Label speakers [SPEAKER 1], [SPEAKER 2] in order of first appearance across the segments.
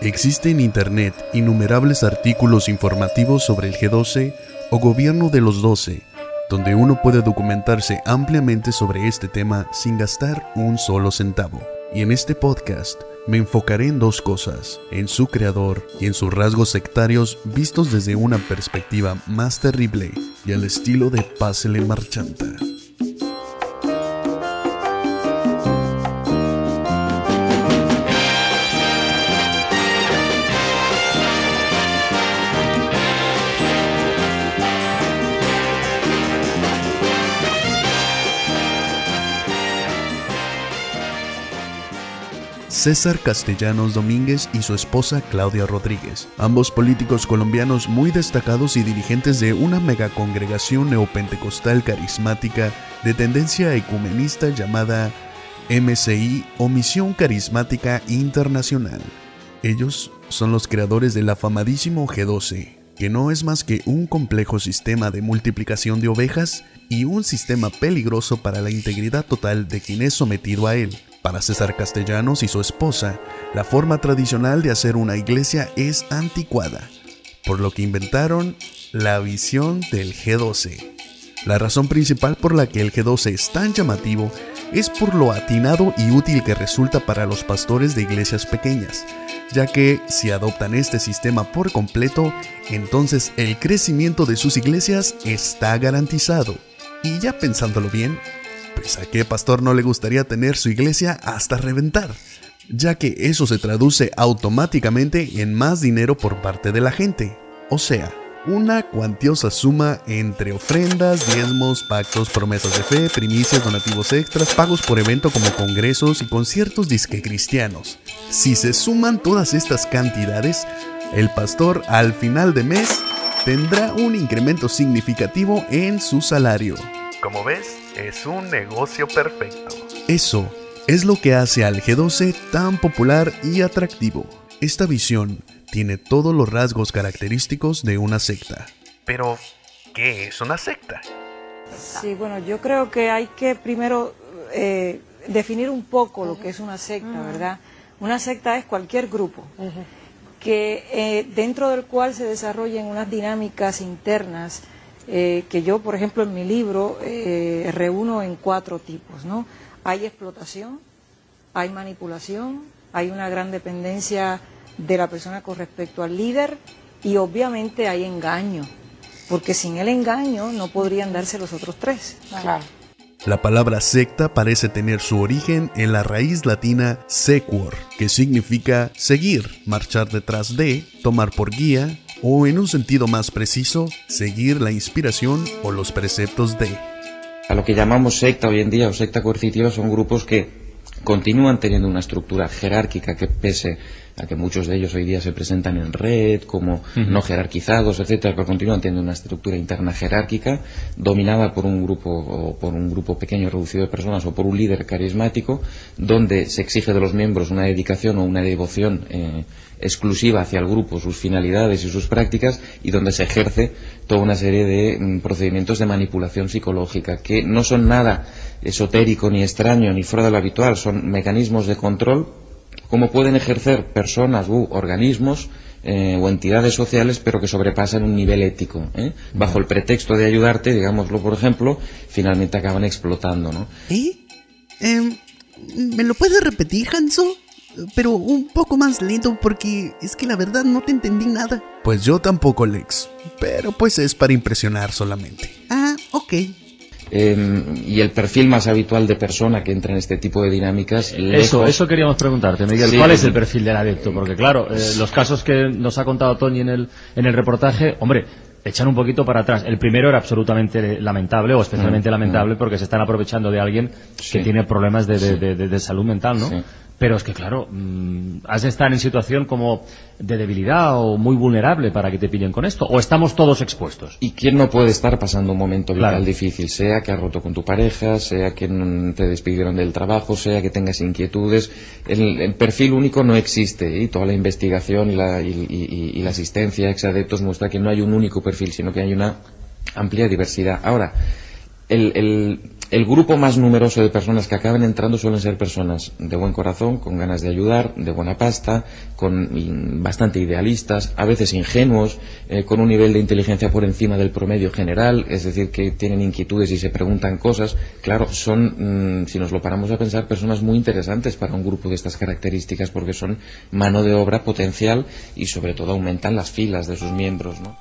[SPEAKER 1] Existe en Internet innumerables artículos informativos sobre el G12 o gobierno de los 12, donde uno puede documentarse ampliamente sobre este tema sin gastar un solo centavo. Y en este podcast me enfocaré en dos cosas, en su creador y en sus rasgos sectarios vistos desde una perspectiva más terrible y al estilo de Pásele Marchanta. César Castellanos Domínguez y su esposa Claudia Rodríguez, ambos políticos colombianos muy destacados y dirigentes de una megacongregación neopentecostal carismática de tendencia ecumenista llamada MCI o Misión Carismática Internacional. Ellos son los creadores del afamadísimo G12, que no es más que un complejo sistema de multiplicación de ovejas y un sistema peligroso para la integridad total de quien es sometido a él. Para César Castellanos y su esposa, la forma tradicional de hacer una iglesia es anticuada, por lo que inventaron la visión del G12. La razón principal por la que el G12 es tan llamativo es por lo atinado y útil que resulta para los pastores de iglesias pequeñas, ya que si adoptan este sistema por completo, entonces el crecimiento de sus iglesias está garantizado. Y ya pensándolo bien, pues a qué pastor no le gustaría tener su iglesia hasta reventar, ya que eso se traduce automáticamente en más dinero por parte de la gente. O sea, una cuantiosa suma entre ofrendas, diezmos, pactos, promesas de fe, primicias, donativos extras, pagos por evento como congresos y conciertos disque cristianos. Si se suman todas estas cantidades, el pastor al final de mes tendrá un incremento significativo en su salario. Como ves, es un negocio perfecto. Eso es lo que hace al G12 tan popular y atractivo. Esta visión tiene todos los rasgos característicos de una secta. Pero, ¿qué es una secta?
[SPEAKER 2] Sí, bueno, yo creo que hay que primero eh, definir un poco lo que es una secta, ¿verdad? Una secta es cualquier grupo que eh, dentro del cual se desarrollen unas dinámicas internas eh, que yo, por ejemplo, en mi libro eh, reúno en cuatro tipos, ¿no? Hay explotación, hay manipulación, hay una gran dependencia de la persona con respecto al líder y obviamente hay engaño, porque sin el engaño no podrían darse los otros tres.
[SPEAKER 1] La palabra secta parece tener su origen en la raíz latina sequor, que significa seguir, marchar detrás de, tomar por guía, o en un sentido más preciso, seguir la inspiración o los preceptos de.
[SPEAKER 3] A lo que llamamos secta hoy en día o secta coercitiva son grupos que continúan teniendo una estructura jerárquica que pese a que muchos de ellos hoy día se presentan en red como no jerarquizados, etcétera, pero continúan teniendo una estructura interna jerárquica dominada por un grupo o por un grupo pequeño reducido de personas o por un líder carismático donde se exige de los miembros una dedicación o una devoción eh, exclusiva hacia el grupo, sus finalidades y sus prácticas y donde se ejerce toda una serie de mm, procedimientos de manipulación psicológica que no son nada esotérico ni extraño ni fuera de lo habitual, son mecanismos de control como pueden ejercer personas u organismos eh, o entidades sociales, pero que sobrepasan un nivel ético. ¿eh? Bajo el pretexto de ayudarte, digámoslo por ejemplo, finalmente acaban explotando. ¿no?
[SPEAKER 4] ¿Eh? Em, ¿Me lo puedes repetir, Hanso? Pero un poco más lento porque es que la verdad no te entendí nada.
[SPEAKER 1] Pues yo tampoco, Lex. Pero pues es para impresionar solamente.
[SPEAKER 4] Ah, ok.
[SPEAKER 3] Em, y el perfil más habitual de persona que entra en este tipo de dinámicas.
[SPEAKER 5] Eso, eso queríamos preguntarte, Miguel. ¿Cuál es el perfil del adepto? Porque claro, eh, los casos que nos ha contado Tony en el, en el reportaje, hombre, echan un poquito para atrás. El primero era absolutamente lamentable o especialmente mm, lamentable mm. porque se están aprovechando de alguien que tiene problemas de, de, salud mental, ¿no? Pero es que, claro, mm, has de estar en situación como de debilidad o muy vulnerable para que te pillen con esto. ¿O estamos todos expuestos?
[SPEAKER 3] ¿Y quién no puede estar pasando un momento vital difícil? Sea que has roto con tu pareja, sea que te despidieron del trabajo, sea que tengas inquietudes. El, perfil único no existe y toda la investigación y la, y, la asistencia ex adeptos muestra que no hay un único perfil, sino que hay una amplia diversidad. Ahora, el el grupo más numeroso de personas que acaban entrando suelen ser personas de buen corazón, con ganas de ayudar, de buena pasta, con bastante idealistas, a veces ingenuos, eh, con un nivel de inteligencia por encima del promedio general, es decir, que tienen inquietudes y se preguntan cosas. Claro, son, mm, si nos lo paramos a pensar, personas muy interesantes para un grupo de estas características porque son mano de obra potencial y sobre todo aumentan las filas de sus miembros. ¿no?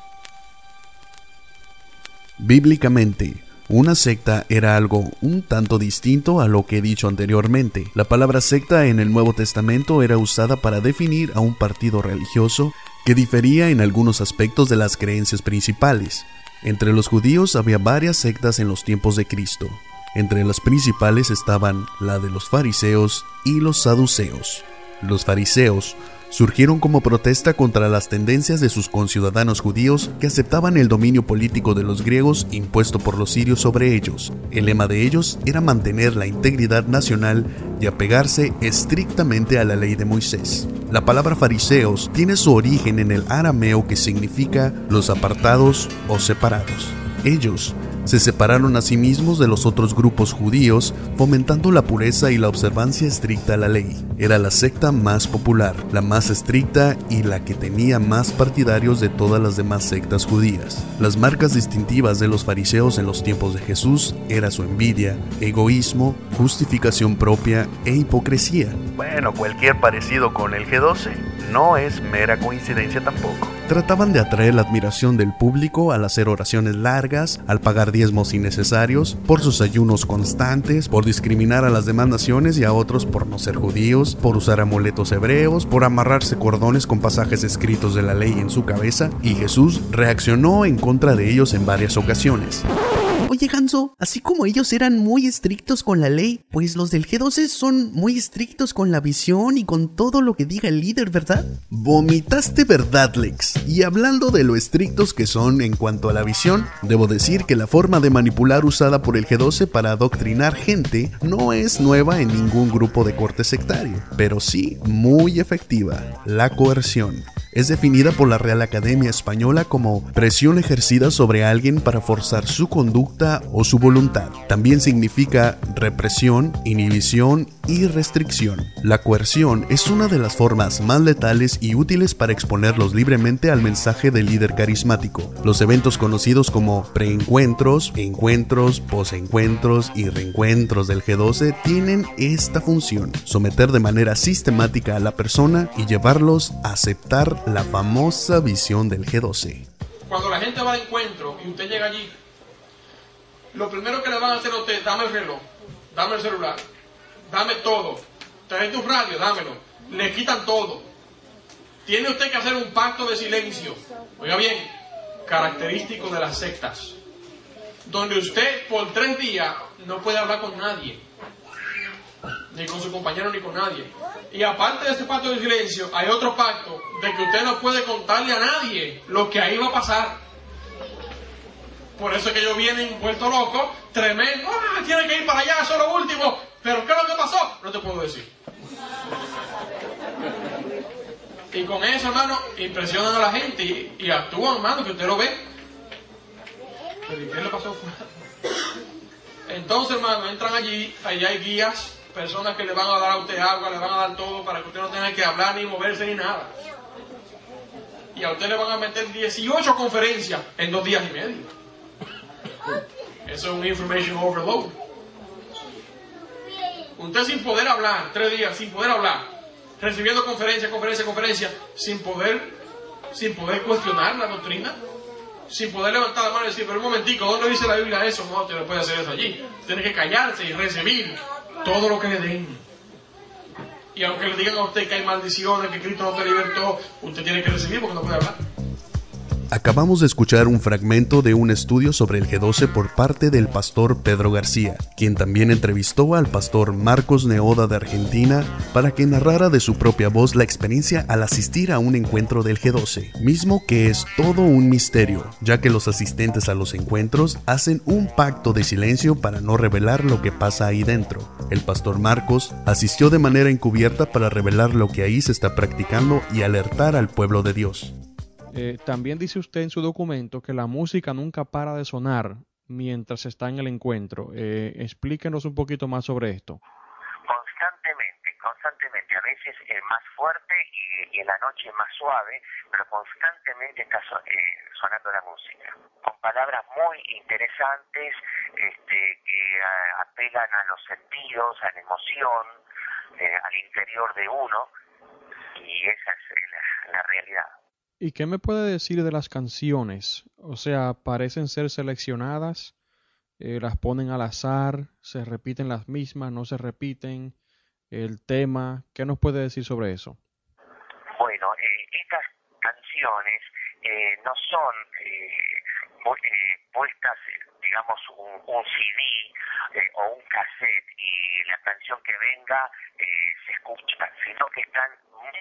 [SPEAKER 1] Bíblicamente, una secta era algo un tanto distinto a lo que he dicho anteriormente. La palabra secta en el Nuevo Testamento era usada para definir a un partido religioso que difería en algunos aspectos de las creencias principales. Entre los judíos había varias sectas en los tiempos de Cristo. Entre las principales estaban la de los fariseos y los saduceos. Los fariseos surgieron como protesta contra las tendencias de sus conciudadanos judíos que aceptaban el dominio político de los griegos impuesto por los sirios sobre ellos. El lema de ellos era mantener la integridad nacional y apegarse estrictamente a la ley de Moisés. La palabra fariseos tiene su origen en el arameo que significa los apartados o separados. Ellos se separaron a sí mismos de los otros grupos judíos, fomentando la pureza y la observancia estricta a la ley. Era la secta más popular, la más estricta y la que tenía más partidarios de todas las demás sectas judías. Las marcas distintivas de los fariseos en los tiempos de Jesús era su envidia, egoísmo, justificación propia e hipocresía.
[SPEAKER 6] Bueno, cualquier parecido con el G12 no es mera coincidencia tampoco.
[SPEAKER 1] Trataban de atraer la admiración del público al hacer oraciones largas, al pagar diezmos innecesarios, por sus ayunos constantes, por discriminar a las demás naciones y a otros por no ser judíos, por usar amuletos hebreos, por amarrarse cordones con pasajes escritos de la ley en su cabeza, y Jesús reaccionó en contra de ellos en varias ocasiones.
[SPEAKER 4] Oye, Hanso, así como ellos eran muy estrictos con la ley, pues los del G12 son muy estrictos con la visión y con todo lo que diga el líder, ¿verdad?
[SPEAKER 1] Vomitaste verdad, Lex. Y hablando de lo estrictos que son en cuanto a la visión, debo decir que la forma de manipular usada por el G12 para adoctrinar gente no es nueva en ningún grupo de corte sectario, pero sí muy efectiva, la coerción es definida por la Real Academia Española como presión ejercida sobre alguien para forzar su conducta o su voluntad. También significa represión, inhibición y restricción. La coerción es una de las formas más letales y útiles para exponerlos libremente al mensaje del líder carismático. Los eventos conocidos como preencuentros, encuentros, posencuentros y reencuentros del G12 tienen esta función, someter de manera sistemática a la persona y llevarlos a aceptar la famosa visión del G12.
[SPEAKER 7] Cuando la gente va de encuentro y usted llega allí, lo primero que le van a hacer a usted, dame el reloj, dame el celular, dame todo, trae tu radio, dámelo. Le quitan todo. Tiene usted que hacer un pacto de silencio. Oiga bien, característico de las sectas. Donde usted por tres días no puede hablar con nadie. Ni con su compañero ni con nadie. Y aparte de ese pacto de silencio, hay otro pacto de que usted no puede contarle a nadie lo que ahí va a pasar. Por eso es que ellos vienen vuelto loco, tremendo, ah, tiene que ir para allá, eso es lo último. Pero ¿qué es lo que pasó? No te puedo decir. Y con eso, hermano, impresionan a la gente y, actúan, hermano, que usted lo ve. ¿qué le pasó? Entonces, hermano, entran allí, allá hay guías personas que le van a dar a usted agua, le van a dar todo para que usted no tenga que hablar ni moverse ni nada. Y a usted le van a meter 18 conferencias en dos días y medio. Eso es un information overload. Usted sin poder hablar, tres días sin poder hablar, recibiendo conferencia, conferencia, conferencia, sin poder, sin poder cuestionar la doctrina, sin poder levantar la mano y decir, pero un momentico, ¿dónde dice la Biblia eso? No, usted no puede hacer eso allí. Tiene que callarse y recibir todo lo que le den. Y aunque le digan a usted que hay maldiciones, que Cristo no te libertó, usted tiene que recibir porque no puede hablar.
[SPEAKER 1] Acabamos de escuchar un fragmento de un estudio sobre el G12 por parte del pastor Pedro García, quien también entrevistó al pastor Marcos Neoda de Argentina para que narrara de su propia voz la experiencia al asistir a un encuentro del G12, mismo que es todo un misterio, ya que los asistentes a los encuentros hacen un pacto de silencio para no revelar lo que pasa ahí dentro. El pastor Marcos asistió de manera encubierta para revelar lo que ahí se está practicando y alertar al pueblo de Dios.
[SPEAKER 8] Eh, también dice usted en su documento que la música nunca para de sonar mientras está en el encuentro. Eh, explíquenos un poquito más sobre esto.
[SPEAKER 9] Constantemente, constantemente. A veces es más fuerte y, en la noche más suave, pero constantemente está eh, sonando la música. Con palabras muy interesantes este, que apelan a los sentidos, a la emoción, al interior de uno. Y esa es la realidad.
[SPEAKER 8] ¿Y qué me puede decir de las canciones? O sea, parecen ser seleccionadas, eh, las ponen al azar, se repiten las mismas, no se repiten, el tema, ¿qué nos puede decir sobre eso?
[SPEAKER 9] Bueno, eh, estas canciones eh, no son puestas, digamos, un, un CD o un cassette y la canción que venga se escucha, sino que están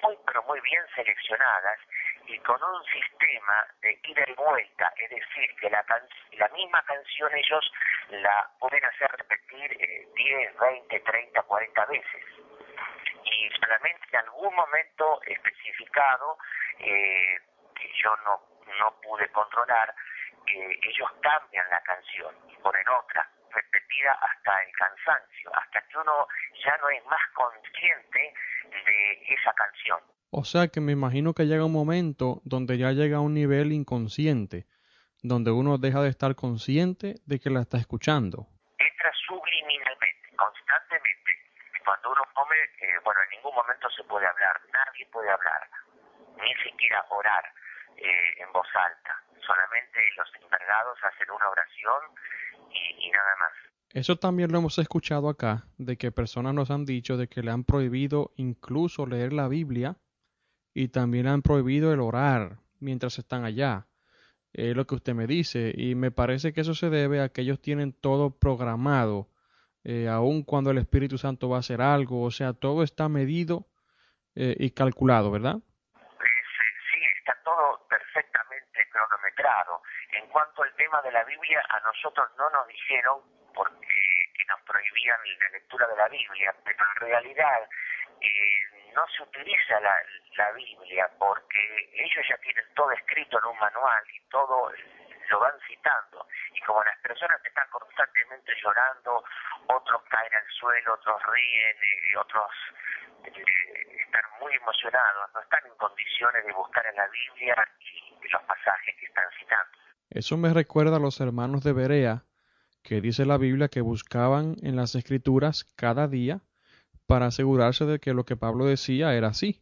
[SPEAKER 9] muy, pero muy bien seleccionadas y con un sistema de ida y vuelta, es decir, que la, la misma canción ellos la pueden hacer repetir 10, 20, 30, 40 veces. Y solamente en algún momento especificado, eh, que yo no, no pude controlar, eh, ellos cambian la canción y ponen otra, repetida hasta el cansancio, hasta que uno ya no es más consciente de esa canción.
[SPEAKER 8] O sea que me imagino que llega un momento donde ya llega a un nivel inconsciente, donde uno deja de estar consciente de que la está escuchando.
[SPEAKER 9] Entra subliminalmente, constantemente. Cuando uno come, eh, bueno, en ningún momento se puede hablar, nadie puede hablar, ni siquiera orar eh, en voz alta. Solamente los encargados hacen una oración y, y nada más.
[SPEAKER 8] Eso también lo hemos escuchado acá, de que personas nos han dicho de que le han prohibido incluso leer la Biblia y también han prohibido el orar mientras están allá. Es lo que usted me dice y me parece que eso se debe a que ellos tienen todo programado, eh, aun cuando el Espíritu Santo va a hacer algo, o sea, todo está medido eh, y calculado, ¿verdad?
[SPEAKER 9] sí, está todo perfectamente cronometrado. En cuanto al tema de la Biblia, a nosotros no nos dijeron porque que nos prohibían la lectura de la Biblia, pero en realidad eh, no se utiliza la, Biblia porque ellos ya tienen todo escrito en un manual y todo lo van citando. Y como las personas están constantemente llorando, otros caen al suelo, otros ríen, y eh, otros eh, están muy emocionados, no están en condiciones de buscar en la Biblia y los pasajes que están citando.
[SPEAKER 8] Eso me recuerda a los hermanos de Berea, que dice la Biblia que buscaban en las escrituras cada día para asegurarse de que lo que Pablo decía era así.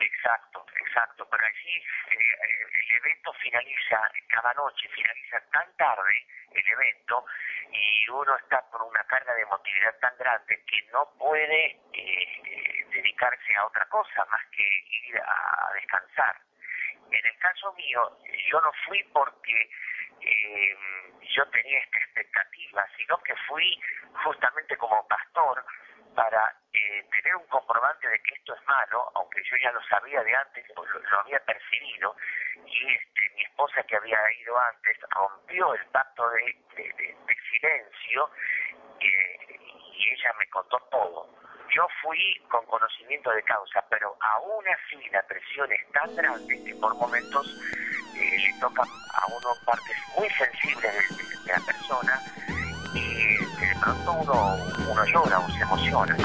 [SPEAKER 9] Exacto, exacto. Pero allí eh, el evento finaliza cada noche, finaliza tan tarde el evento y uno está con una carga de emotividad tan grande que no puede eh, dedicarse a otra cosa más que ir a, descansar. En el caso mío, yo no fui porque eh, yo tenía esta expectativa, sino que fui justamente como pastor para eh, tener un comprobante de que esto es malo, aunque yo ya lo sabía de antes, lo, había percibido, y este, mi esposa que había ido antes rompió el pacto de, silencio y ella me contó todo. Yo fui con conocimiento de causa, pero aún así la presión es tan grande que por momentos eh, le toca a uno partes muy sensibles de la persona y de pronto uno, uno llora o se emociona.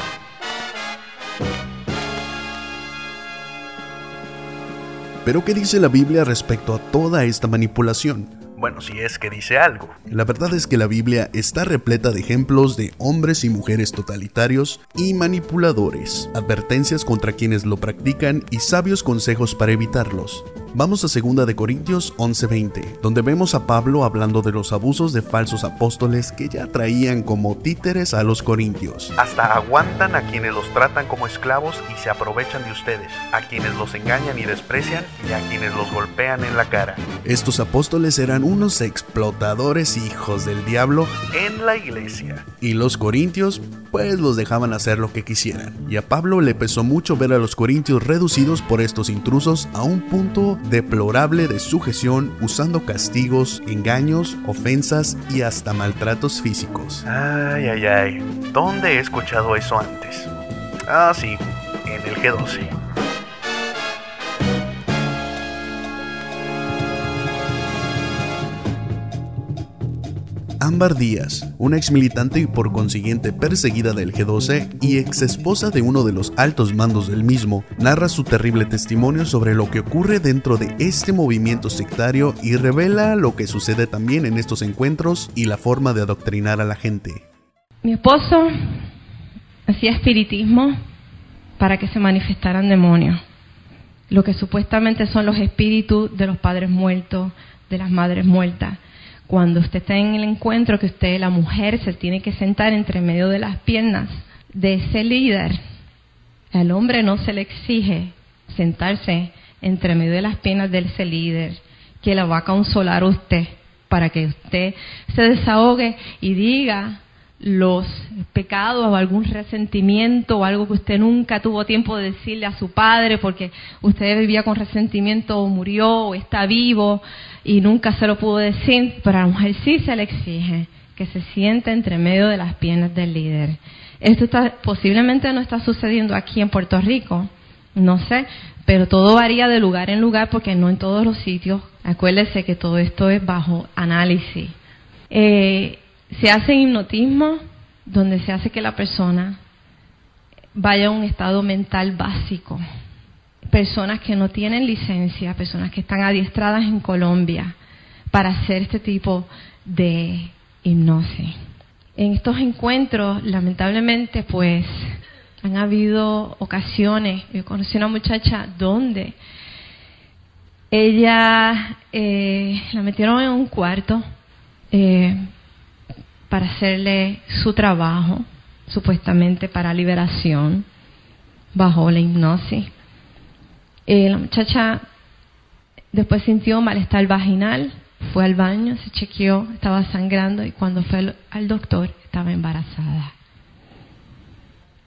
[SPEAKER 1] Pero ¿qué dice la Biblia respecto a toda esta manipulación?
[SPEAKER 6] Bueno, si es que dice algo.
[SPEAKER 1] La verdad es que la Biblia está repleta de ejemplos de hombres y mujeres totalitarios y manipuladores, advertencias contra quienes lo practican y sabios consejos para evitarlos. Vamos a 2 de Corintios 11:20, donde vemos a Pablo hablando de los abusos de falsos apóstoles que ya traían como títeres a los corintios.
[SPEAKER 6] Hasta aguantan a quienes los tratan como esclavos y se aprovechan de ustedes, a quienes los engañan y desprecian y a quienes los golpean en la cara.
[SPEAKER 1] Estos apóstoles eran unos explotadores hijos del diablo
[SPEAKER 6] En la iglesia.
[SPEAKER 1] y los corintios pues los dejaban hacer lo que quisieran. Y a Pablo le pesó mucho ver a los corintios reducidos por estos intrusos a un punto deplorable de sujeción usando castigos, engaños, ofensas y hasta maltratos físicos.
[SPEAKER 6] Ay, ay, ay. ¿Dónde he escuchado eso antes? Ah, sí, en el G12.
[SPEAKER 1] Ámbar Díaz, una ex militante y por consiguiente perseguida del G12 y ex esposa de uno de los altos mandos del mismo, narra su terrible testimonio sobre lo que ocurre dentro de este movimiento sectario y revela lo que sucede también en estos encuentros y la forma de adoctrinar a la gente.
[SPEAKER 10] Mi esposo hacía espiritismo para que se manifestaran demonios, lo que supuestamente son los espíritus de los padres muertos, de las madres muertas. Cuando usted está en el encuentro, que usted, la mujer, se tiene que sentar entre medio de las piernas de ese líder, al hombre no se le exige sentarse entre medio de las piernas de ese líder, que la va a consolar a usted para que usted se desahogue y diga los pecados o algún resentimiento o algo que usted nunca tuvo tiempo de decirle a su padre porque usted vivía con resentimiento o murió o está vivo y nunca se lo pudo decir, pero a la mujer sí se le exige que se siente entre medio de las piernas del líder. Esto está, posiblemente no está sucediendo aquí en Puerto Rico, no sé, pero todo varía de lugar en lugar porque no en todos los sitios. Acuérdese que todo esto es bajo análisis. Eh, se hace hipnotismo donde se hace que la persona vaya a un estado mental básico. Personas que no tienen licencia, personas que están adiestradas en Colombia para hacer este tipo de hipnosis. En estos encuentros, lamentablemente, pues han habido ocasiones, yo conocí una muchacha donde ella eh, la metieron en un cuarto eh, para hacerle su trabajo, supuestamente para liberación, bajo la hipnosis. Eh, la muchacha después sintió malestar vaginal, fue al baño, se chequeó, estaba sangrando y cuando fue al, doctor estaba embarazada.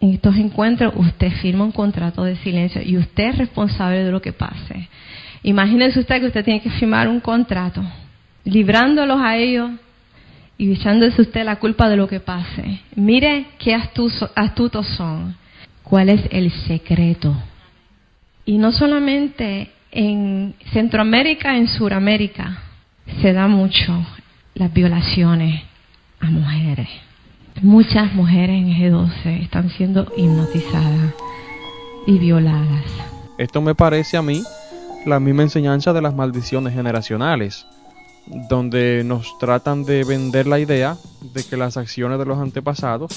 [SPEAKER 10] En estos encuentros usted firma un contrato de silencio y usted es responsable de lo que pase. Imagínese usted que usted tiene que firmar un contrato, librándolos a ellos y echándose usted la culpa de lo que pase. Mire qué astuto- astutos son. ¿Cuál es el secreto? Y no solamente en Centroamérica, en Suramérica, se da mucho las violaciones a mujeres. Muchas mujeres en G12 están siendo hipnotizadas y violadas.
[SPEAKER 8] Esto me parece a mí la misma enseñanza de las maldiciones generacionales, donde nos tratan de vender la idea de que las acciones de los antepasados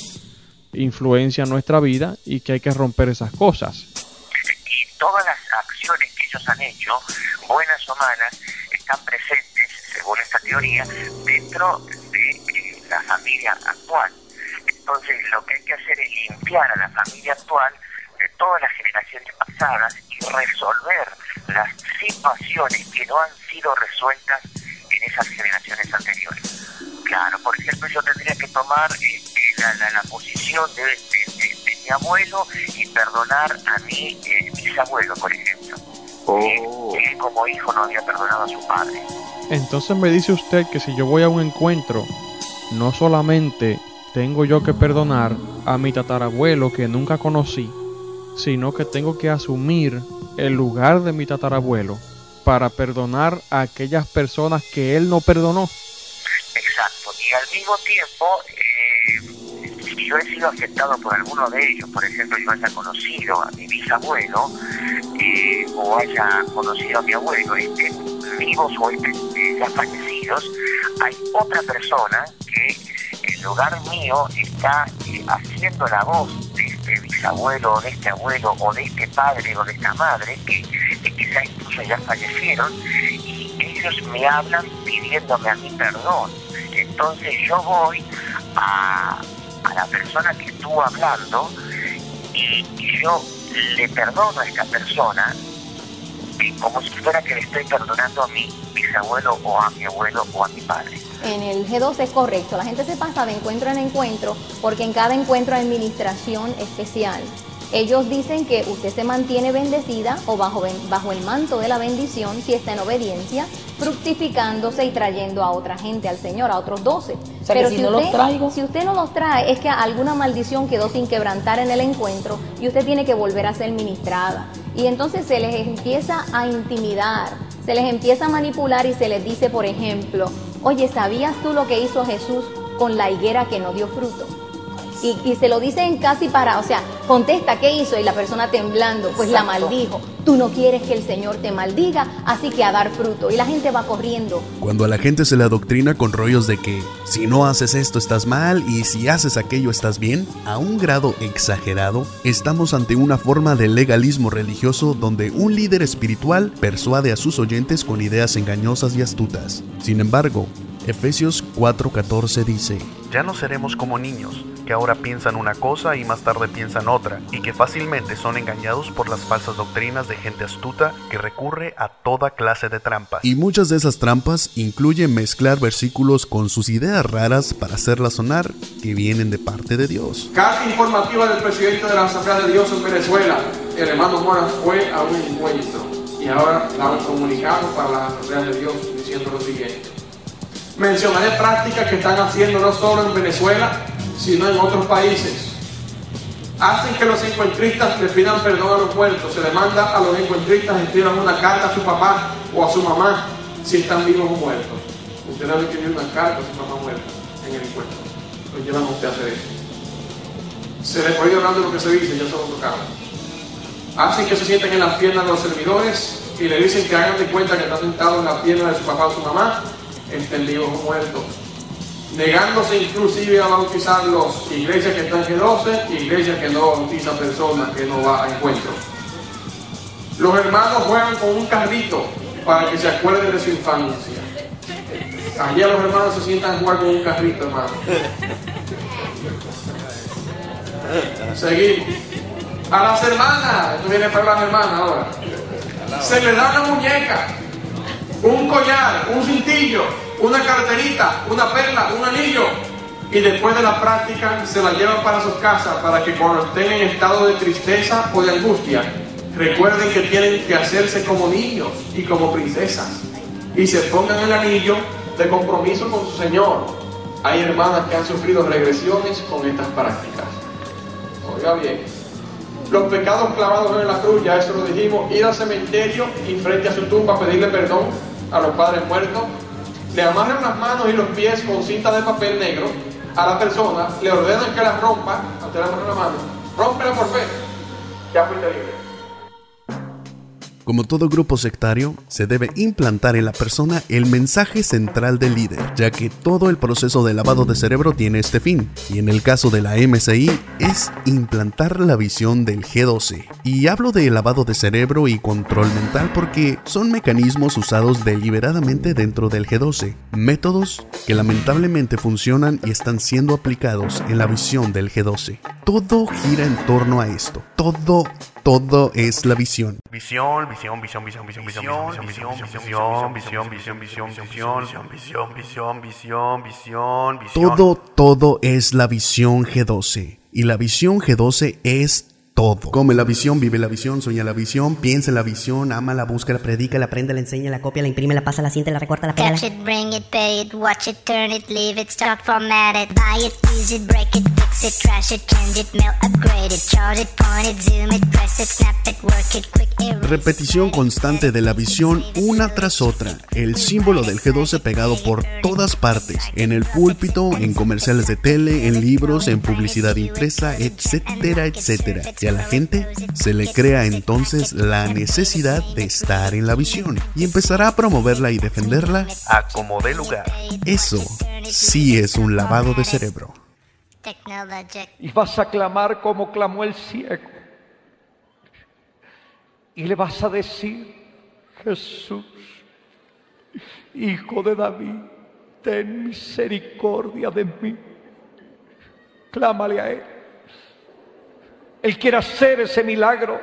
[SPEAKER 8] influencian nuestra vida y que hay que romper esas cosas.
[SPEAKER 9] Ellos han hecho, buenas o malas, están presentes, según esta teoría, dentro de eh, la familia actual. Entonces, lo que hay que hacer es limpiar a la familia actual de todas las generaciones pasadas y resolver las situaciones que no han sido resueltas en esas generaciones anteriores. Claro, por ejemplo, yo tendría que tomar este, la, la- la posición de mi abuelo y perdonar a mi eh, bisabuelo, por ejemplo. Que él como hijo no había perdonado a su padre.
[SPEAKER 8] Entonces me dice usted que si yo voy a un encuentro, no solamente tengo yo que perdonar a mi tatarabuelo que nunca conocí, sino que tengo que asumir el lugar de mi tatarabuelo para perdonar a aquellas personas que él no perdonó.
[SPEAKER 9] Exacto. Y al mismo tiempo, eh, yo he sido aceptado por alguno de ellos, por ejemplo, yo haya conocido a mi bisabuelo eh, o haya conocido a mi abuelo, estén vivos o estén eh, ya fallecidos, hay otra persona que en lugar mío está eh, haciendo la voz de este bisabuelo o de este abuelo o de este padre o de esta madre que, que incluso ya fallecieron, y ellos me hablan pidiéndome a mí perdón. Entonces yo voy a, a la persona que estuvo hablando y, yo le perdono a esta persona como si fuera que le estoy perdonando a mi bisabuelo o a mi abuelo o a mi padre.
[SPEAKER 11] En el G2 es correcto, la gente se pasa de encuentro en encuentro porque en cada encuentro hay administración especial. Ellos dicen que usted se mantiene bendecida o bajo, bajo el manto de la bendición si está en obediencia, fructificándose y trayendo a otra gente al Señor, a otros doce.
[SPEAKER 2] Pero si, no los traigo.
[SPEAKER 11] si usted no los trae, es que alguna maldición quedó sin quebrantar en el encuentro y usted tiene que volver a ser ministrada. Y entonces se les empieza a intimidar, se les empieza a manipular y se les dice, por ejemplo, oye, ¿sabías tú lo que hizo Jesús con la higuera que no dio fruto? y, se lo dicen casi para, o sea, contesta, ¿qué hizo? Y la persona temblando, pues la maldijo. Tú no quieres que el Señor te maldiga, así que a dar fruto. Y la gente va corriendo.
[SPEAKER 1] Cuando a la gente se le adoctrina con rollos de que si no haces esto estás mal y si haces aquello estás bien, a un grado exagerado, estamos ante una forma de legalismo religioso donde un líder espiritual persuade a sus oyentes con ideas engañosas y astutas. Sin embargo, Efesios 4:14 dice,
[SPEAKER 6] Ya no seremos como niños que ahora piensan una cosa y más tarde piensan otra, y que fácilmente son engañados por las falsas doctrinas de gente astuta que recurre a toda clase de trampas.
[SPEAKER 1] Y muchas de esas trampas incluyen mezclar versículos con sus ideas raras para hacerlas sonar que vienen de parte de Dios.
[SPEAKER 7] Carta informativa del presidente de la Asamblea de Dios en Venezuela, el hermano Mora, fue a un encuentro y ahora la han comunicado para la Asamblea de Dios diciendo lo siguiente. Mencionaré prácticas que están haciendo no solo en Venezuela, sino en otros países. Hacen que los encuentristas le pidan perdón a los muertos. Se demanda a los encuentristas escriban una carta a su papá o a su mamá si están vivos o muertos. Usted debe escribir una carta a su papá muerto en el encuentro. Lo llevan a usted a hacer eso. Se les puede hablar de lo que se dice, ya se lo tocaba. Hacen que se sienten en las piernas de los servidores y le dicen que hagan de cuenta que están sentados en la pierna de su papá o su mamá, estén vivos o muertos negándose inclusive a bautizar los iglesias que están en G12, iglesias que no bautizan personas que no va a encuentro. Los hermanos juegan con un carrito para que se acuerden de su infancia. Allá los hermanos se sientan a jugar con un carrito, hermano. Seguimos. A las hermanas, esto viene para las hermanas ahora. Se le da una muñeca, un collar, un cintillo, una carterita, una perla, un anillo. Y después de la práctica se la llevan para sus casas para que cuando estén en estado de tristeza o de angustia, recuerden que tienen que hacerse como niños y como princesas. Y se pongan el anillo de compromiso con su Señor. Hay hermanas que han sufrido regresiones con estas prácticas. Oiga bien. Los pecados clavados en la cruz, ya eso lo dijimos, ir al cementerio y frente a su tumba pedirle perdón a los padres muertos, le amarran las manos y los pies con cinta de papel negro a la persona, le ordenan que la rompa, ante la mano la mano, rómpela por fe, ya fuiste libre.
[SPEAKER 1] Como todo grupo sectario, se debe implantar en la persona el mensaje central del líder, ya que todo el proceso de lavado de cerebro tiene este fin, y en el caso de la MCI es implantar la visión del G12. Y hablo de lavado de cerebro y control mental porque son mecanismos usados deliberadamente dentro del G12, métodos que lamentablemente funcionan y están siendo aplicados en la visión del G12. Todo gira en torno a esto, todo todo es la visión.
[SPEAKER 6] Visión, visión, visión, visión, visión, visión, visión, visión, visión, visión, visión, visión, visión, visión, visión, visión, visión, visión.
[SPEAKER 1] Todo, todo es la visión G12. Y la visión G12 es todo. Come la visión, vive la visión, sueña la visión, piensa en la visión, ama la busca, la predica, la aprende, la enseña, la copia, la imprime, la pasa, la siente, la recorta, la pega. Catch it, bring it, pay it, watch it, turn it, leave it, start, format it, buy it, use it, break it, fix it, trash it, change it, mail, upgrade it, chart it, point it, zoom it, press it, snap it, work it, quick Repetición constante de la visión una tras otra, el símbolo del G12 pegado por todas partes, en el púlpito, en comerciales de tele, en libros, en publicidad impresa, etcétera, etcétera y a la gente se le crea entonces la necesidad de estar en la visión y empezará a promoverla y defenderla
[SPEAKER 6] a como de lugar.
[SPEAKER 1] Eso sí es un lavado de cerebro.
[SPEAKER 12] Y vas a clamar como clamó el ciego. Y le vas a decir,
[SPEAKER 13] Jesús, Hijo de David, ten misericordia de mí. Clámale a Él. Él quiere hacer ese milagro.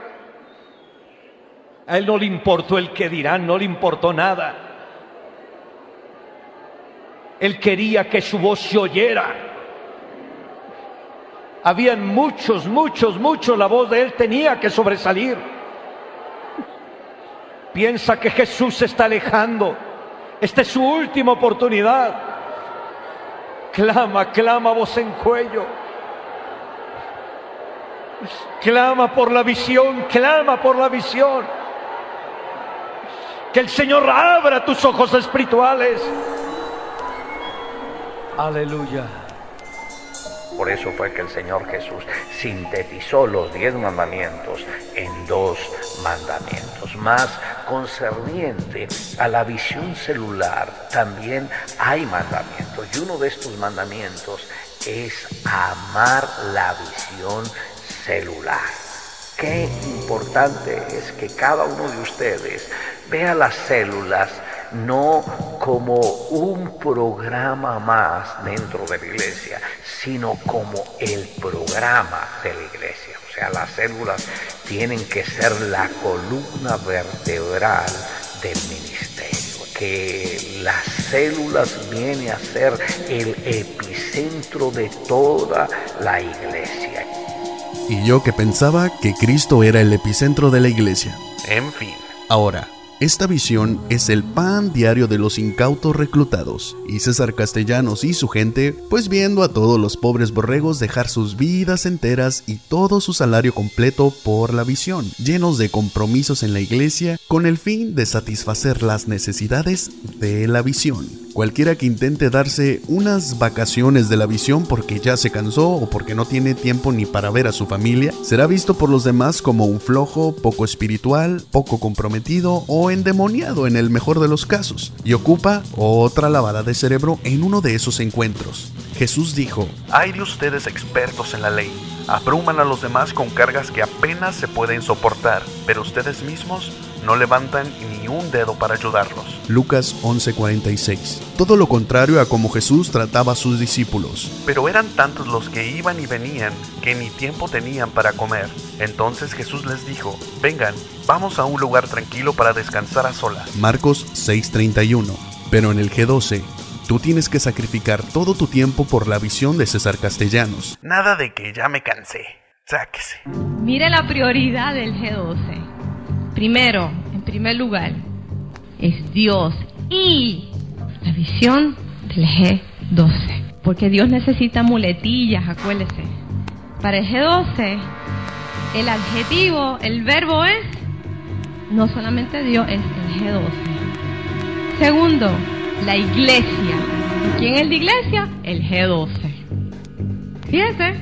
[SPEAKER 13] A Él no le importó el que dirán, no le importó nada. Él quería que su voz se oyera. Habían muchos, muchos, muchos, la voz de Él tenía que sobresalir. Piensa que Jesús se está alejando. Esta es su última oportunidad. Clama, clama voz en cuello. Clama por la visión, clama por la visión. Que el Señor abra tus ojos espirituales. Aleluya.
[SPEAKER 14] Por eso fue que el Señor Jesús sintetizó los diez mandamientos en dos mandamientos. Más concerniente a la visión celular, también hay mandamientos. Y uno de estos mandamientos es amar la visión celular. Qué importante es que cada uno de ustedes vea las células no como un programa más dentro de la iglesia, sino como el programa de la iglesia. O sea, las células tienen que ser la columna vertebral del ministerio, que las células vienen a ser el epicentro de toda la iglesia.
[SPEAKER 1] Y yo que pensaba que Cristo era el epicentro de la iglesia.
[SPEAKER 6] En fin.
[SPEAKER 1] Ahora, esta visión es el pan diario de los incautos reclutados, y César Castellanos y su gente, pues viendo a todos los pobres borregos dejar sus vidas enteras y todo su salario completo por la visión, llenos de compromisos en la iglesia, con el fin de satisfacer las necesidades de la visión. Cualquiera que intente darse unas vacaciones de la visión porque ya se cansó o porque no tiene tiempo ni para ver a su familia, será visto por los demás como un flojo, poco espiritual, poco comprometido o endemoniado en el mejor de los casos, y ocupa otra lavada de cerebro en uno de esos encuentros. Jesús dijo,
[SPEAKER 6] Hay de ustedes expertos en la ley, abruman a los demás con cargas que apenas se pueden soportar, pero ustedes mismos no levantan ni un dedo para ayudarlos.
[SPEAKER 1] Lucas 11:46. Todo lo contrario a como Jesús trataba a sus discípulos.
[SPEAKER 6] Pero eran tantos los que iban y venían que ni tiempo tenían para comer. Entonces Jesús les dijo, vengan, vamos a un lugar tranquilo para descansar a solas.
[SPEAKER 1] Marcos 6:31. Pero en el G12, tú tienes que sacrificar todo tu tiempo por la visión de César Castellanos.
[SPEAKER 6] Nada de que ya me cansé. Sáquese.
[SPEAKER 10] Mire la prioridad del G12. Primero, en primer lugar, es Dios y la visión del G12. Porque Dios necesita muletillas, acuérdese. Para el G12, el adjetivo, el verbo es no solamente Dios, es el G12. Segundo, la iglesia. ¿Quién es la iglesia? El G12. Fíjese.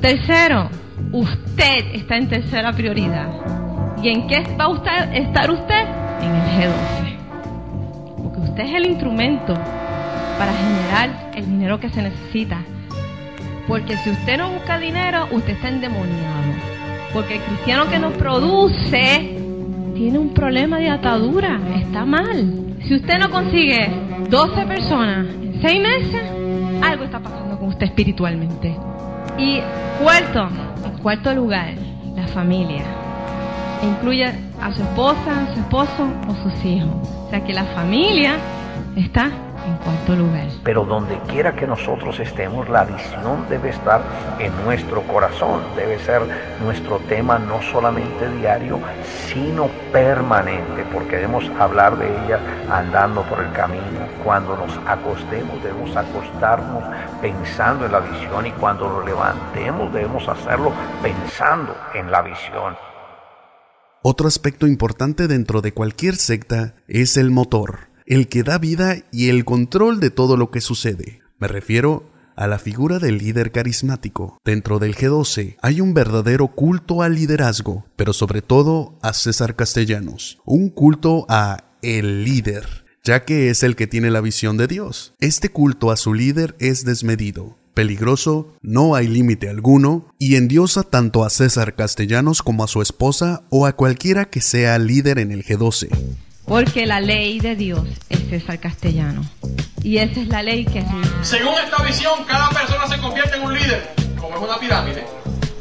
[SPEAKER 10] Tercero, usted está en tercera prioridad. ¿Y en qué va a estar usted? En el G12. Porque usted es el instrumento para generar el dinero que se necesita. Porque si usted no busca dinero, usted está endemoniado. Porque el cristiano que nos produce tiene un problema de atadura, está mal. Si usted no consigue 12 personas en 6 meses, algo está pasando con usted espiritualmente. Y cuarto, en cuarto lugar, la familia. Incluye a su esposa, a su esposo o sus hijos. O sea que la familia está en cuarto lugar.
[SPEAKER 14] Pero donde quiera que nosotros estemos, la visión debe estar en nuestro corazón, debe ser nuestro tema no solamente diario, sino permanente, porque debemos hablar de ella andando por el camino. Cuando nos acostemos, debemos acostarnos pensando en la visión y cuando lo levantemos, debemos hacerlo pensando en la visión.
[SPEAKER 1] Otro aspecto importante dentro de cualquier secta es el motor el que da vida y el control de todo lo que sucede. Me refiero a la figura del líder carismático. Dentro del G12 hay un verdadero culto al liderazgo, pero sobre todo a César Castellanos, un culto a el líder, ya que es el que tiene la visión de Dios. Este culto a su líder es desmedido, peligroso, no hay límite alguno, y endiosa tanto a César Castellanos como a su esposa o a cualquiera que sea líder en el G12.
[SPEAKER 10] Porque la ley de Dios es César Castellano. Y esa es la ley que es...
[SPEAKER 7] Según esta visión, cada persona se convierte en un líder, como es una pirámide.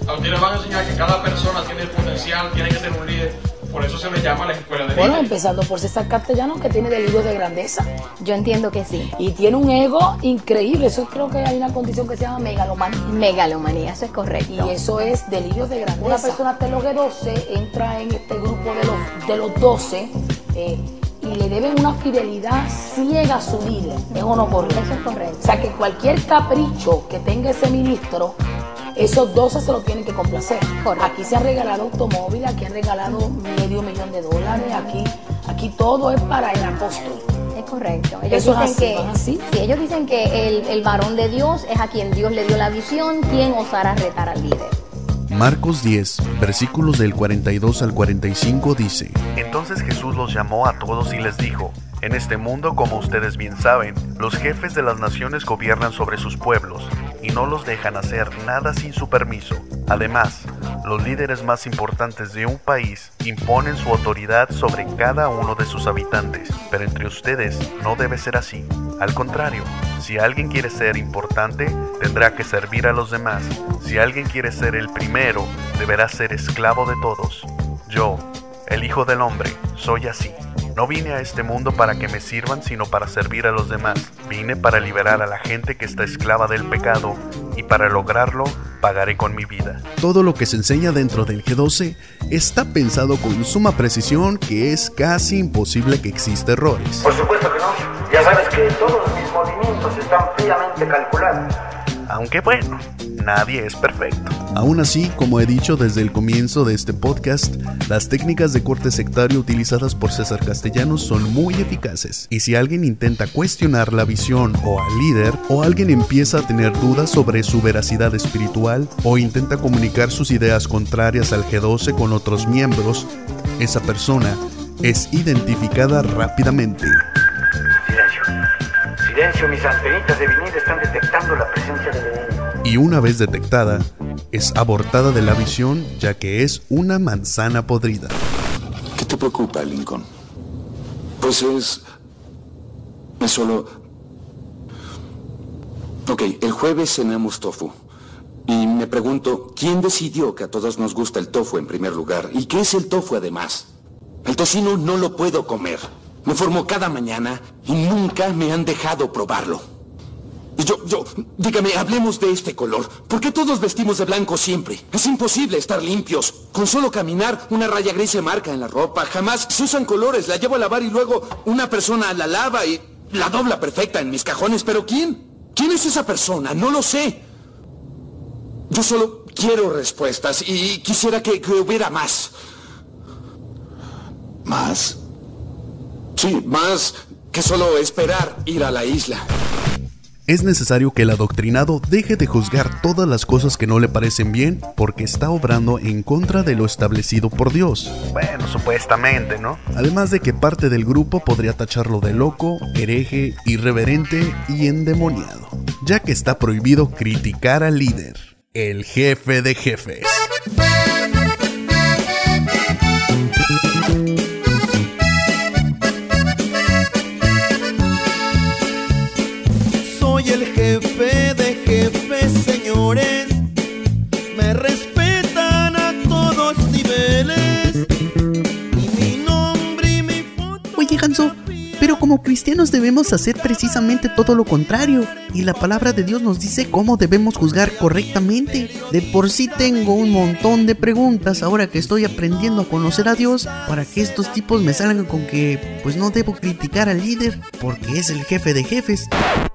[SPEAKER 7] A ustedes les van a enseñar que cada persona tiene el potencial, tiene que ser un líder por eso se le llama la escuela de
[SPEAKER 15] Bueno, empezando por César Castellano, que tiene delirios de grandeza.
[SPEAKER 11] Yo entiendo que sí.
[SPEAKER 15] Y tiene un ego increíble. Eso creo que hay una condición que se llama megalomanía.
[SPEAKER 11] Megalomanía, eso es correcto.
[SPEAKER 15] Y eso es delirio de grandeza. Una persona telogue 12 entra en este grupo de los, de los 12 eh, y le deben una fidelidad ciega a su líder. ¿Es o no correcto?
[SPEAKER 11] Eso es correcto.
[SPEAKER 15] O sea, que cualquier capricho que tenga ese ministro esos 12 se lo tienen que complacer. Aquí se han regalado automóviles, aquí han regalado medio millón de dólares, aquí, aquí todo es para el apóstol.
[SPEAKER 11] Es correcto. Ellos dicen que, Sí, ellos dicen que el, el varón de Dios es a quien Dios le dio la visión, quien osará retar al líder.
[SPEAKER 1] Marcos 10, versículos del 42 al 45 dice,
[SPEAKER 6] Entonces Jesús los llamó a todos y les dijo, en este mundo, como ustedes bien saben, los jefes de las naciones gobiernan sobre sus pueblos y no los dejan hacer nada sin su permiso. Además, los líderes más importantes de un país imponen su autoridad sobre cada uno de sus habitantes, pero entre ustedes no debe ser así. Al contrario, si alguien quiere ser importante, tendrá que servir a los demás. Si alguien quiere ser el primero, deberá ser esclavo de todos. Yo, el Hijo del Hombre, soy así. No vine a este mundo para que me sirvan, sino para servir a los demás. Vine para liberar a la gente que está esclava del pecado y para lograrlo pagaré con mi vida.
[SPEAKER 1] Todo lo que se enseña dentro del G12 está pensado con suma precisión que es casi imposible que exista errores.
[SPEAKER 16] Por supuesto que no. Ya sabes que todos mis movimientos están fríamente calculados.
[SPEAKER 6] Aunque bueno, nadie es perfecto.
[SPEAKER 1] Aún así, como he dicho desde el comienzo de este podcast, las técnicas de corte sectario utilizadas por César Castellanos son muy eficaces. Y si alguien intenta cuestionar la visión o al líder, o alguien empieza a tener dudas sobre su veracidad espiritual, o intenta comunicar sus ideas contrarias al G12 con otros miembros, esa persona es identificada rápidamente.
[SPEAKER 16] Silencio. Silencio, mis antenitas de vinil están detectando la presencia del enemigo.
[SPEAKER 1] Y una vez detectada, es abortada de la visión ya que es una manzana podrida.
[SPEAKER 17] ¿Qué te preocupa, Lincoln? Pues es... Es solo... Ok, el jueves cenamos tofu. Y me pregunto, ¿quién decidió que a todos nos gusta el tofu en primer lugar? ¿Y qué es el tofu además? El tocino no lo puedo comer. Me formo cada mañana y nunca me han dejado probarlo. Yo, yo, dígame, hablemos de este color. ¿Por qué todos vestimos de blanco siempre? Es imposible estar limpios. Con solo caminar, una raya gris se marca en la ropa. Jamás se usan colores. La llevo a lavar y luego una persona la lava y la dobla perfecta en mis cajones. ¿Pero quién? ¿Quién es esa persona? No lo sé. Yo solo quiero respuestas y quisiera que, que hubiera más. ¿Más? Sí, más que solo esperar ir a la isla
[SPEAKER 1] es necesario que el adoctrinado deje de juzgar todas las cosas que no le parecen bien porque está obrando en contra de lo establecido por Dios.
[SPEAKER 6] Bueno, supuestamente, ¿no?
[SPEAKER 1] Además de que parte del grupo podría tacharlo de loco, hereje, irreverente y endemoniado, ya que está prohibido criticar al líder, el jefe de jefes.
[SPEAKER 4] Como cristianos debemos hacer precisamente todo lo contrario. Y la palabra de Dios nos dice cómo debemos juzgar correctamente. De por sí tengo un montón de preguntas ahora que estoy aprendiendo a conocer a Dios para que estos tipos me salgan con que pues no debo criticar al líder porque es el jefe de jefes.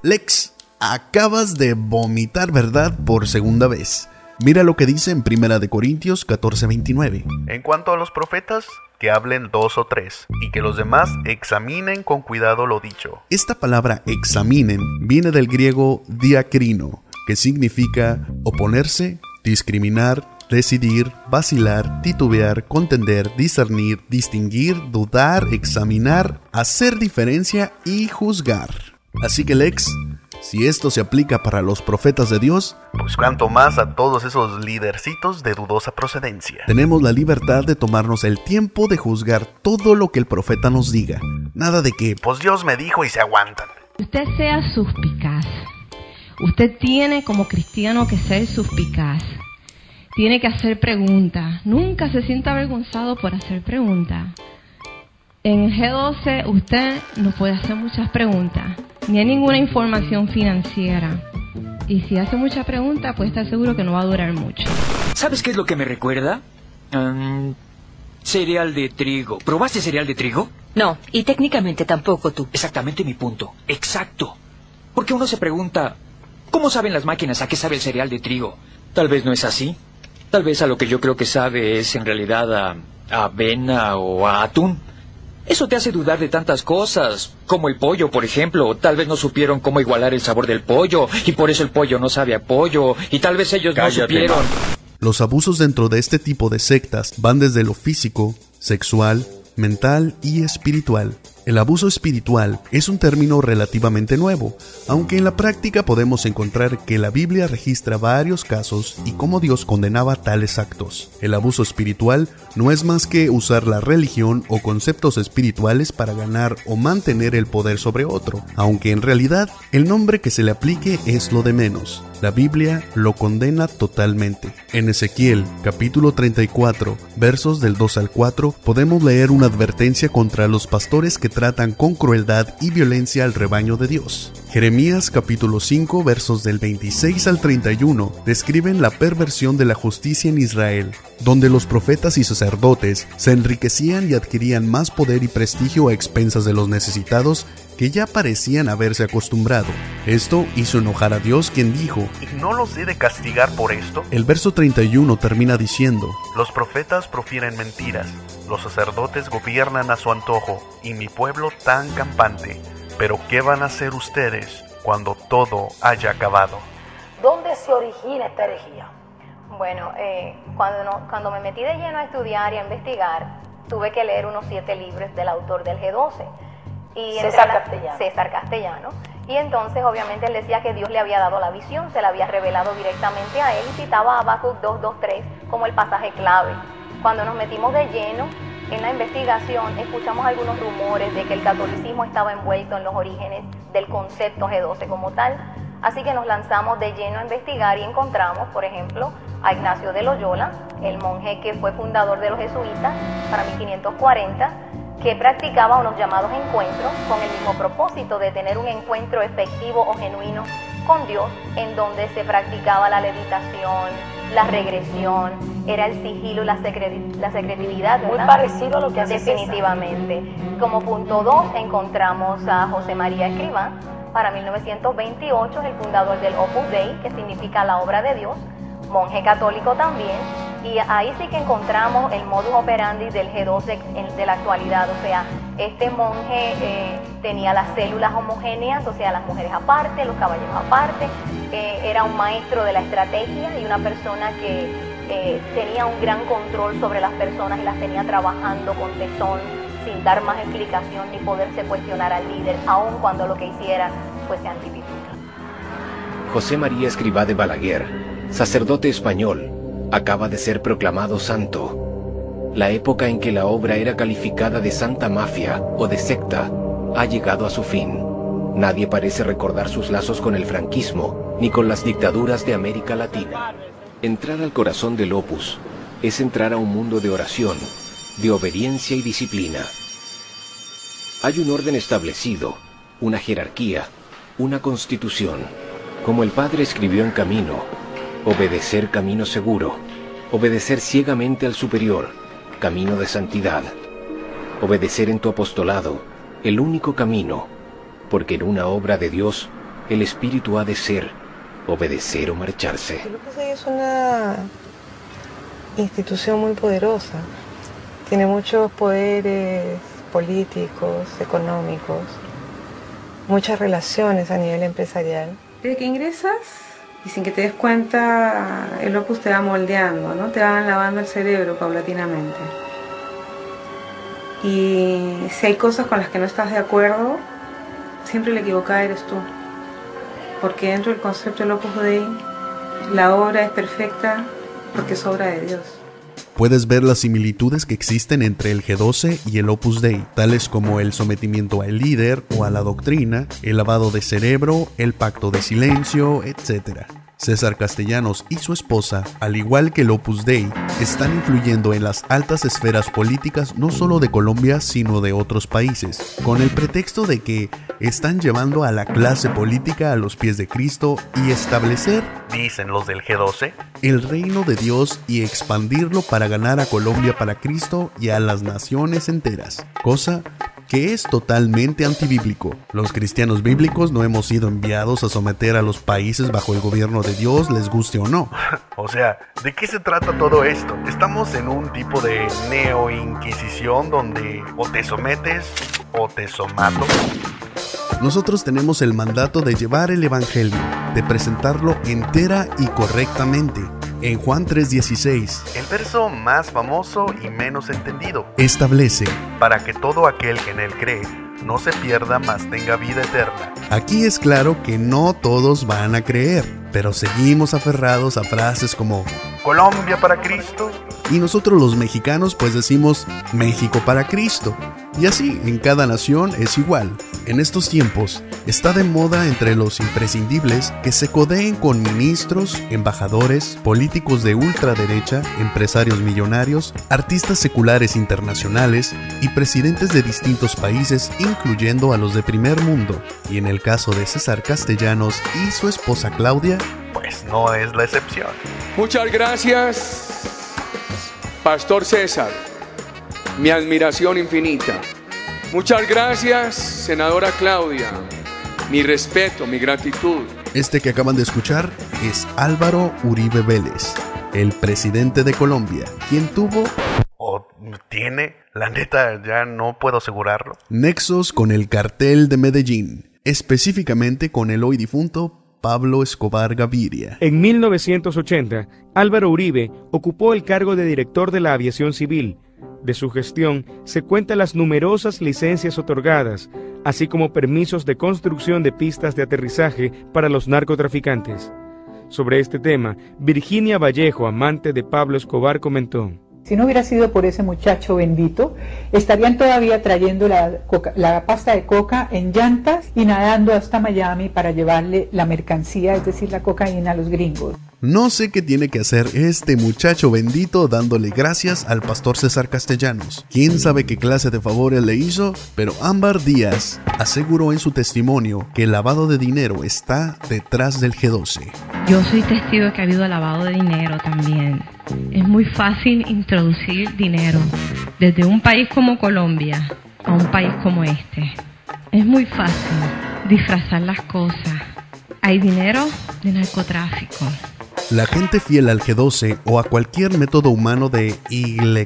[SPEAKER 1] Lex, acabas de vomitar verdad por segunda vez. Mira lo que dice en Primera de Corintios 14:29.
[SPEAKER 6] En cuanto a los profetas, que hablen dos o tres, y que los demás examinen con cuidado lo dicho.
[SPEAKER 1] Esta palabra examinen viene del griego diacrino, que significa oponerse, discriminar, decidir, vacilar, titubear, contender, discernir, distinguir, dudar, examinar, hacer diferencia y juzgar. Así que Lex, Si esto se aplica para los profetas de Dios,
[SPEAKER 6] pues cuanto más a todos esos lidercitos de dudosa procedencia.
[SPEAKER 1] Tenemos la libertad de tomarnos el tiempo de juzgar todo lo que el profeta nos diga. Nada de que,
[SPEAKER 6] pues Dios me dijo y se aguantan.
[SPEAKER 10] Usted sea suspicaz. Usted tiene como cristiano que ser suspicaz. Tiene que hacer preguntas. Nunca se sienta avergonzado por hacer preguntas. En G12 usted no puede hacer muchas preguntas ni hay ninguna información financiera. Y si hace mucha pregunta, pues está seguro que no va a durar mucho.
[SPEAKER 18] ¿Sabes qué es lo que me recuerda? cereal de trigo. ¿Probaste cereal de trigo?
[SPEAKER 19] No, y técnicamente tampoco tú.
[SPEAKER 18] Exactamente mi punto. Exacto. Porque uno se pregunta, ¿cómo saben las máquinas a qué sabe el cereal de trigo? Tal vez no es así. Tal vez a lo que yo creo que sabe es en realidad a, a avena o a atún. Eso te hace dudar de tantas cosas, como el pollo, por ejemplo. Tal vez no supieron cómo igualar el sabor del pollo, y por eso el pollo no sabe a pollo, y tal vez ellos no supieron.
[SPEAKER 1] Los abusos dentro de este tipo de sectas van desde lo físico, sexual, mental y espiritual. El abuso espiritual es un término relativamente nuevo, aunque en la práctica podemos encontrar que la Biblia registra varios casos y cómo Dios condenaba tales actos. El abuso espiritual no es más que usar la religión o conceptos espirituales para ganar o mantener el poder sobre otro, aunque en realidad el nombre que se le aplique es lo de menos. La Biblia lo condena totalmente. En Ezequiel capítulo 34, versos del 2 al 4, podemos leer una advertencia contra los pastores que tratan con crueldad y violencia al rebaño de Dios. Jeremías capítulo 5 versos del 26 al 31 describen la perversión de la justicia en Israel, donde los profetas y sacerdotes se enriquecían y adquirían más poder y prestigio a expensas de los necesitados que ya parecían haberse acostumbrado. Esto hizo enojar a Dios quien dijo,
[SPEAKER 6] ¿Y no los he de castigar por esto?
[SPEAKER 1] El verso 31 termina diciendo,
[SPEAKER 6] Los profetas profieren mentiras, los sacerdotes gobiernan a su antojo, y mi pueblo tan campante. Pero ¿qué van a hacer ustedes cuando todo haya acabado?
[SPEAKER 15] ¿Dónde se origina esta herejía?
[SPEAKER 11] Bueno, eh, cuando, cuando me metí de lleno a estudiar y a investigar, tuve que leer unos siete libros del autor del G12 y
[SPEAKER 15] César Castellano.
[SPEAKER 11] César Castellano. Y entonces obviamente él decía que Dios le había dado la visión, se la había revelado directamente a él y citaba a Habacuc 2.2.3 como el pasaje clave. Cuando nos metimos de lleno en la investigación, escuchamos algunos rumores de que el catolicismo estaba envuelto en los orígenes del concepto G12 como tal. Así que nos lanzamos de lleno a investigar y encontramos, por ejemplo, a Ignacio de Loyola, el monje que fue fundador de los jesuitas para 1540 que practicaba unos llamados encuentros con el mismo propósito de tener un encuentro efectivo o genuino con Dios, en donde se practicaba la levitación, la regresión, era el sigilo y la, la secretividad.
[SPEAKER 15] Muy parecido a lo que hace
[SPEAKER 11] Definitivamente. Como punto 2 encontramos a José María Escriván, para 1928 es el fundador del Opus Dei, que significa la obra de Dios, monje católico también, y ahí sí que encontramos el modus operandi del G2 de, la actualidad, o sea, este monje eh, tenía las células homogéneas, o sea, las mujeres aparte, los caballeros aparte, eh, era un maestro de la estrategia y una persona que eh, tenía un gran control sobre las personas y las tenía trabajando con tesón, sin dar más explicación ni poderse cuestionar al líder, aun cuando lo que hiciera fuese antibíblico.
[SPEAKER 20] José María Escribá de Balaguer, sacerdote español, acaba de ser proclamado santo. La época en que la obra era calificada de santa mafia o de secta ha llegado a su fin. Nadie parece recordar sus lazos con el franquismo ni con las dictaduras de América Latina. Entrar al corazón del opus es entrar a un mundo de oración, de obediencia y disciplina. Hay un orden establecido, una jerarquía, una constitución. Como el Padre escribió en Camino, Obedecer camino seguro. Obedecer ciegamente al superior. Camino de santidad. Obedecer en tu apostolado. El único camino. Porque en una obra de Dios, el Espíritu ha de ser obedecer o marcharse.
[SPEAKER 21] es una institución muy poderosa. Tiene muchos poderes políticos, económicos, muchas relaciones a nivel empresarial. Desde que ingresas y sin que te des cuenta el opus te va moldeando, ¿no? te van lavando el cerebro paulatinamente. Y si hay cosas con las que no estás de acuerdo, siempre la equivocada eres tú. porque dentro del concepto del Opus Dei la obra es perfecta porque es obra de Dios.
[SPEAKER 1] Puedes ver las similitudes que existen entre el G12 y el Opus Dei, tales como el sometimiento al líder o a la doctrina, el lavado de cerebro, el pacto de silencio, etc. César Castellanos y su esposa, al igual que el Opus Dei, están influyendo en las altas esferas políticas no solo de Colombia, sino de otros países, con el pretexto de que están llevando a la clase política a los pies de Cristo y establecer,
[SPEAKER 6] dicen los del G12,
[SPEAKER 1] el reino de Dios y expandirlo para ganar a Colombia para Cristo y a las naciones enteras, cosa que es totalmente antibíblico. Los cristianos bíblicos no hemos sido enviados a someter a los países bajo el gobierno de Dios, les guste o no.
[SPEAKER 6] o sea, ¿de qué se trata todo esto? Estamos en un tipo de neo-inquisición donde o te sometes o te somato.
[SPEAKER 1] Nosotros tenemos el mandato de llevar el Evangelio, de presentarlo entera y correctamente. En Juan 3:16,
[SPEAKER 6] el verso más famoso y menos entendido,
[SPEAKER 1] establece,
[SPEAKER 6] para que todo aquel que en él cree no se pierda, mas tenga vida eterna.
[SPEAKER 1] Aquí es claro que no todos van a creer, pero seguimos aferrados a frases como
[SPEAKER 6] Colombia para Cristo.
[SPEAKER 1] Y nosotros los mexicanos pues decimos México para Cristo. Y así, en cada nación es igual. En estos tiempos, está de moda entre los imprescindibles que se codeen con ministros, embajadores, políticos de ultraderecha, empresarios millonarios, artistas seculares internacionales y presidentes de distintos países, incluyendo a los de primer mundo. Y en el caso de César Castellanos y su esposa Claudia,
[SPEAKER 6] pues no es la excepción.
[SPEAKER 22] Muchas gracias, Pastor César mi admiración infinita. Muchas gracias, senadora Claudia. Mi respeto, mi gratitud.
[SPEAKER 1] Este que acaban de escuchar es Álvaro Uribe Vélez, el presidente de Colombia, quien tuvo
[SPEAKER 6] o tiene, la neta ya no puedo asegurarlo.
[SPEAKER 1] Nexos con el cartel de Medellín, específicamente con el hoy difunto Pablo Escobar Gaviria.
[SPEAKER 23] En 1980, Álvaro Uribe ocupó el cargo de director de la aviación civil de su gestión se cuentan las numerosas licencias otorgadas, así como permisos de construcción de pistas de aterrizaje para los narcotraficantes. Sobre este tema, Virginia Vallejo, amante de Pablo Escobar, comentó.
[SPEAKER 24] Si no hubiera sido por ese muchacho bendito, estarían todavía trayendo la, la, pasta de coca en llantas y nadando hasta Miami para llevarle la mercancía, es decir, la cocaína a los gringos.
[SPEAKER 1] No sé qué tiene que hacer este muchacho bendito dándole gracias al pastor César Castellanos. Quién sabe qué clase de favores le hizo, pero Ámbar Díaz aseguró en su testimonio que el lavado de dinero está detrás del G12.
[SPEAKER 10] Yo soy testigo de que ha habido lavado de dinero también. Es muy fácil introducir dinero desde un país como Colombia a un país como este. Es muy fácil disfrazar las cosas. Hay dinero de narcotráfico
[SPEAKER 1] la gente fiel al G12 o a cualquier método humano de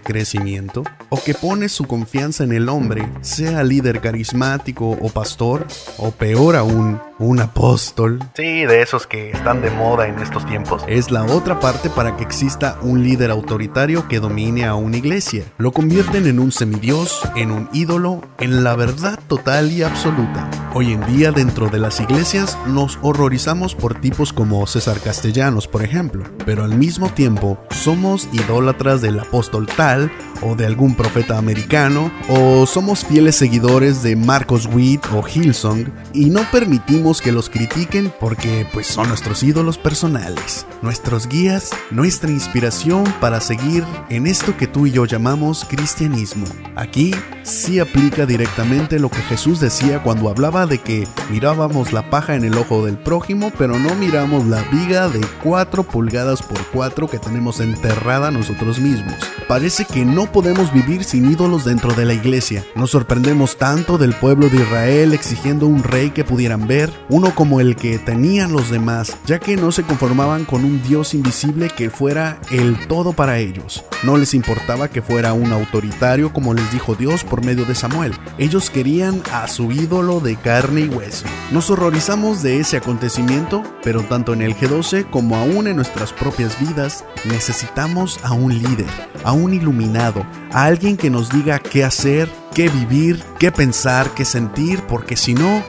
[SPEAKER 1] crecimiento, o que pone su confianza en el hombre, sea líder carismático o pastor, o peor aún, un apóstol.
[SPEAKER 6] Sí, de esos que están de moda en estos tiempos.
[SPEAKER 1] Es la otra parte para que exista un líder autoritario que domine a una iglesia. Lo convierten en un semidios, en un ídolo, en la verdad total y absoluta. Hoy en día dentro de las iglesias nos horrorizamos por tipos como César Castellanos, por ejemplo, pero al mismo tiempo somos idólatras del apóstol tal o de algún profeta americano, o somos fieles seguidores de Marcos Witt o Hillsong y no permitimos que los critiquen porque pues son nuestros ídolos personales, nuestros guías, nuestra inspiración para seguir en esto que tú y yo llamamos cristianismo. Aquí sí aplica directamente lo que Jesús decía cuando hablaba de que mirábamos la paja en el ojo del prójimo, pero no miramos la viga de 4 pulgadas por 4 que tenemos enterrada nosotros mismos. Parece que no podemos vivir sin ídolos dentro de la iglesia. Nos sorprendemos tanto del pueblo de Israel exigiendo un rey que pudieran ver, uno como el que tenían los demás, ya que no se conformaban con un Dios invisible que fuera el todo para ellos. No les importaba que fuera un autoritario como les dijo Dios por medio de Samuel. Ellos querían a su ídolo de carne y hueso. Nos horrorizamos de ese acontecimiento, pero tanto en el G12 como aún en nuestras propias vidas necesitamos a un líder, a un iluminado, a alguien que nos diga qué hacer, qué vivir, qué pensar, qué sentir, porque si no,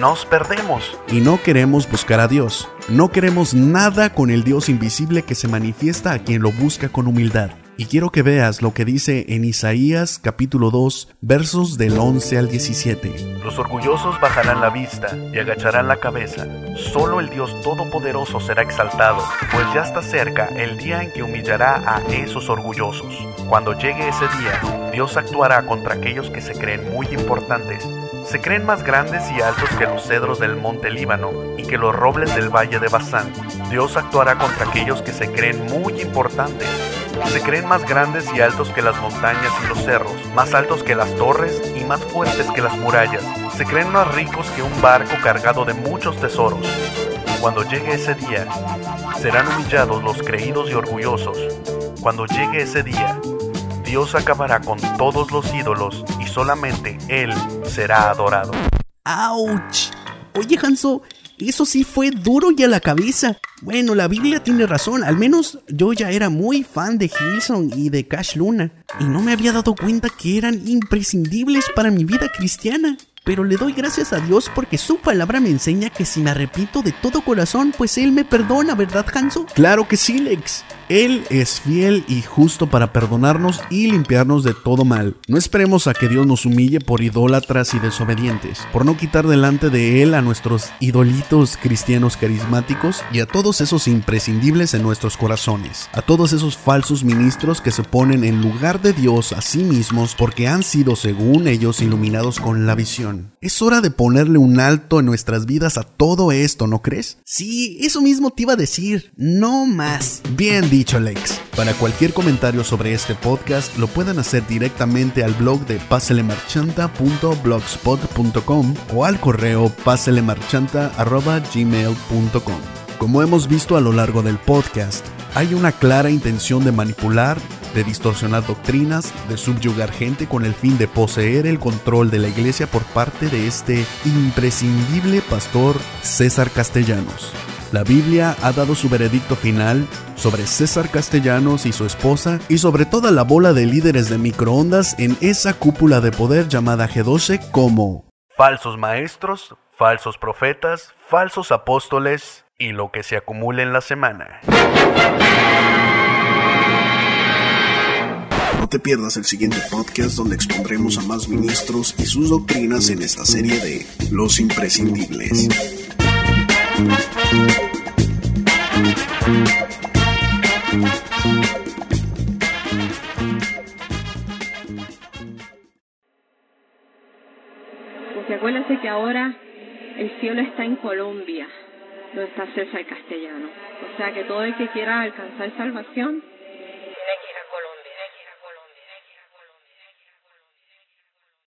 [SPEAKER 6] nos perdemos.
[SPEAKER 1] Y no queremos buscar a Dios. No queremos nada con el Dios invisible que se manifiesta a quien lo busca con humildad. Y quiero que veas lo que dice en Isaías capítulo 2, versos del 11 al 17.
[SPEAKER 6] Los orgullosos bajarán la vista y agacharán la cabeza. Solo el Dios Todopoderoso será exaltado, pues ya está cerca el día en que humillará a esos orgullosos. Cuando llegue ese día, Dios actuará contra aquellos que se creen muy importantes. Se creen más grandes y altos que los cedros del monte Líbano y que los robles del valle de Bazán. Dios actuará contra aquellos que se creen muy importantes se creen más grandes y altos que las montañas y los cerros, más altos que las torres y más fuertes que las murallas. Se creen más ricos que un barco cargado de muchos tesoros. Cuando llegue ese día, serán humillados los creídos y orgullosos. Cuando llegue ese día, Dios acabará con todos los ídolos solamente Él será adorado.
[SPEAKER 4] ¡Auch! Oye, Hanso, eso sí fue duro y a la cabeza. Bueno, la Biblia tiene razón, al menos yo ya era muy fan de Hilson y de Cash Luna, y no me había dado cuenta que eran imprescindibles para mi vida cristiana. Pero le doy gracias a Dios porque su palabra me enseña que si me arrepiento de todo corazón, pues Él me perdona, ¿verdad, Hanso?
[SPEAKER 1] Claro que sí, Lex. Él es fiel y justo para perdonarnos y limpiarnos de todo mal. No esperemos a que Dios nos humille por idólatras y desobedientes, por no quitar delante de Él a nuestros idolitos cristianos carismáticos y a todos esos imprescindibles en nuestros corazones, a todos esos falsos ministros que se ponen en lugar de Dios a sí mismos porque han sido según ellos iluminados con la visión. Es hora de ponerle un alto en nuestras vidas a todo esto, ¿no crees?
[SPEAKER 4] Sí, eso mismo te iba a decir, no más.
[SPEAKER 1] Bien dicho Lex. Para cualquier comentario sobre este podcast lo pueden hacer directamente al blog de paselemarchanta.blogspot.com o al correo paselemarchanta.gmail.com. Como hemos visto a lo largo del podcast, hay una clara intención de manipular, de distorsionar doctrinas, de subyugar gente con el fin de poseer el control de la iglesia por parte de este imprescindible pastor César Castellanos. La Biblia ha dado su veredicto final sobre César Castellanos y su esposa y sobre toda la bola de líderes de microondas en esa cúpula de poder llamada G12 como
[SPEAKER 6] falsos maestros, falsos profetas, falsos apóstoles y lo que se acumule en la semana.
[SPEAKER 1] No te pierdas el siguiente podcast donde expondremos a más ministros y sus doctrinas en esta serie de Los Imprescindibles.
[SPEAKER 10] Porque acuérdate que ahora el cielo está en Colombia, donde está César Castellano. O sea que todo el que quiera alcanzar salvación